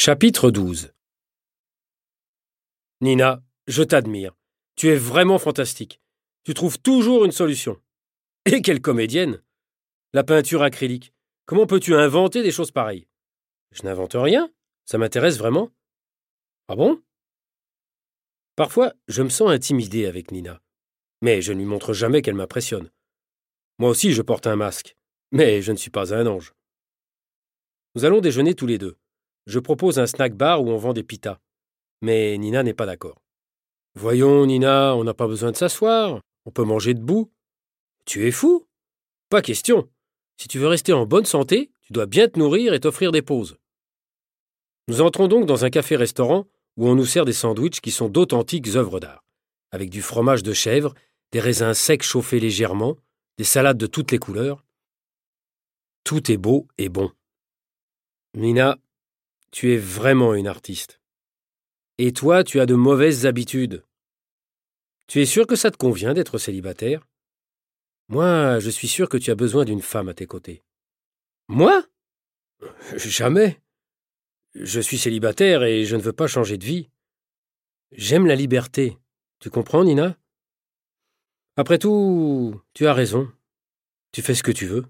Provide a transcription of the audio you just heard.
Chapitre 12 Nina, je t'admire. Tu es vraiment fantastique. Tu trouves toujours une solution. Et quelle comédienne La peinture acrylique. Comment peux-tu inventer des choses pareilles? Je n'invente rien. Ça m'intéresse vraiment. Ah bon? Parfois, je me sens intimidé avec Nina. Mais je ne lui montre jamais qu'elle m'impressionne. Moi aussi, je porte un masque. Mais je ne suis pas un ange. Nous allons déjeuner tous les deux. Je propose un snack bar où on vend des pitas. Mais Nina n'est pas d'accord. Voyons, Nina, on n'a pas besoin de s'asseoir. On peut manger debout. Tu es fou? Pas question. Si tu veux rester en bonne santé, tu dois bien te nourrir et t'offrir des pauses. Nous entrons donc dans un café-restaurant où on nous sert des sandwichs qui sont d'authentiques œuvres d'art, avec du fromage de chèvre, des raisins secs chauffés légèrement, des salades de toutes les couleurs. Tout est beau et bon. Nina, tu es vraiment une artiste. Et toi, tu as de mauvaises habitudes. Tu es sûr que ça te convient d'être célibataire? Moi, je suis sûr que tu as besoin d'une femme à tes côtés. Moi? Jamais. Je suis célibataire et je ne veux pas changer de vie. J'aime la liberté. Tu comprends, Nina? Après tout, tu as raison. Tu fais ce que tu veux.